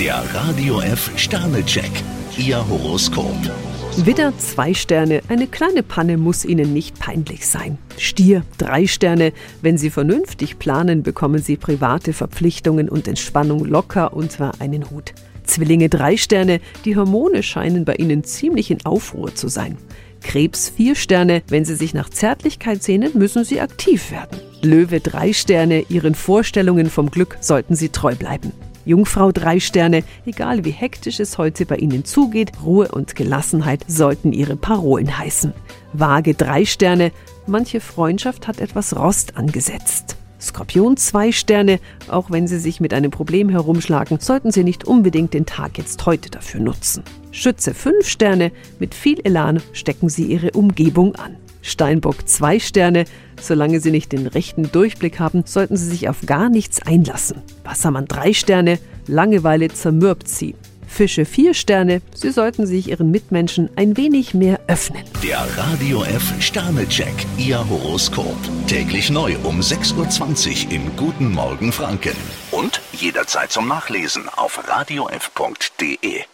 Der Radio F Sternecheck. Ihr Horoskop. Widder, zwei Sterne. Eine kleine Panne muss Ihnen nicht peinlich sein. Stier, drei Sterne. Wenn Sie vernünftig planen, bekommen Sie private Verpflichtungen und Entspannung locker unter einen Hut. Zwillinge, drei Sterne. Die Hormone scheinen bei Ihnen ziemlich in Aufruhr zu sein. Krebs, vier Sterne. Wenn Sie sich nach Zärtlichkeit sehnen, müssen Sie aktiv werden. Löwe, drei Sterne. Ihren Vorstellungen vom Glück sollten Sie treu bleiben. Jungfrau drei Sterne, egal wie hektisch es heute bei Ihnen zugeht, Ruhe und Gelassenheit sollten Ihre Parolen heißen. Waage drei Sterne, manche Freundschaft hat etwas Rost angesetzt. Skorpion zwei Sterne, auch wenn Sie sich mit einem Problem herumschlagen, sollten Sie nicht unbedingt den Tag jetzt heute dafür nutzen. Schütze fünf Sterne, mit viel Elan stecken Sie Ihre Umgebung an. Steinbock zwei Sterne. Solange Sie nicht den rechten Durchblick haben, sollten Sie sich auf gar nichts einlassen. Wassermann drei Sterne. Langeweile zermürbt Sie. Fische vier Sterne. Sie sollten sich Ihren Mitmenschen ein wenig mehr öffnen. Der Radio F Sternecheck. Ihr Horoskop. Täglich neu um 6.20 Uhr im Guten Morgen Franken. Und jederzeit zum Nachlesen auf radiof.de.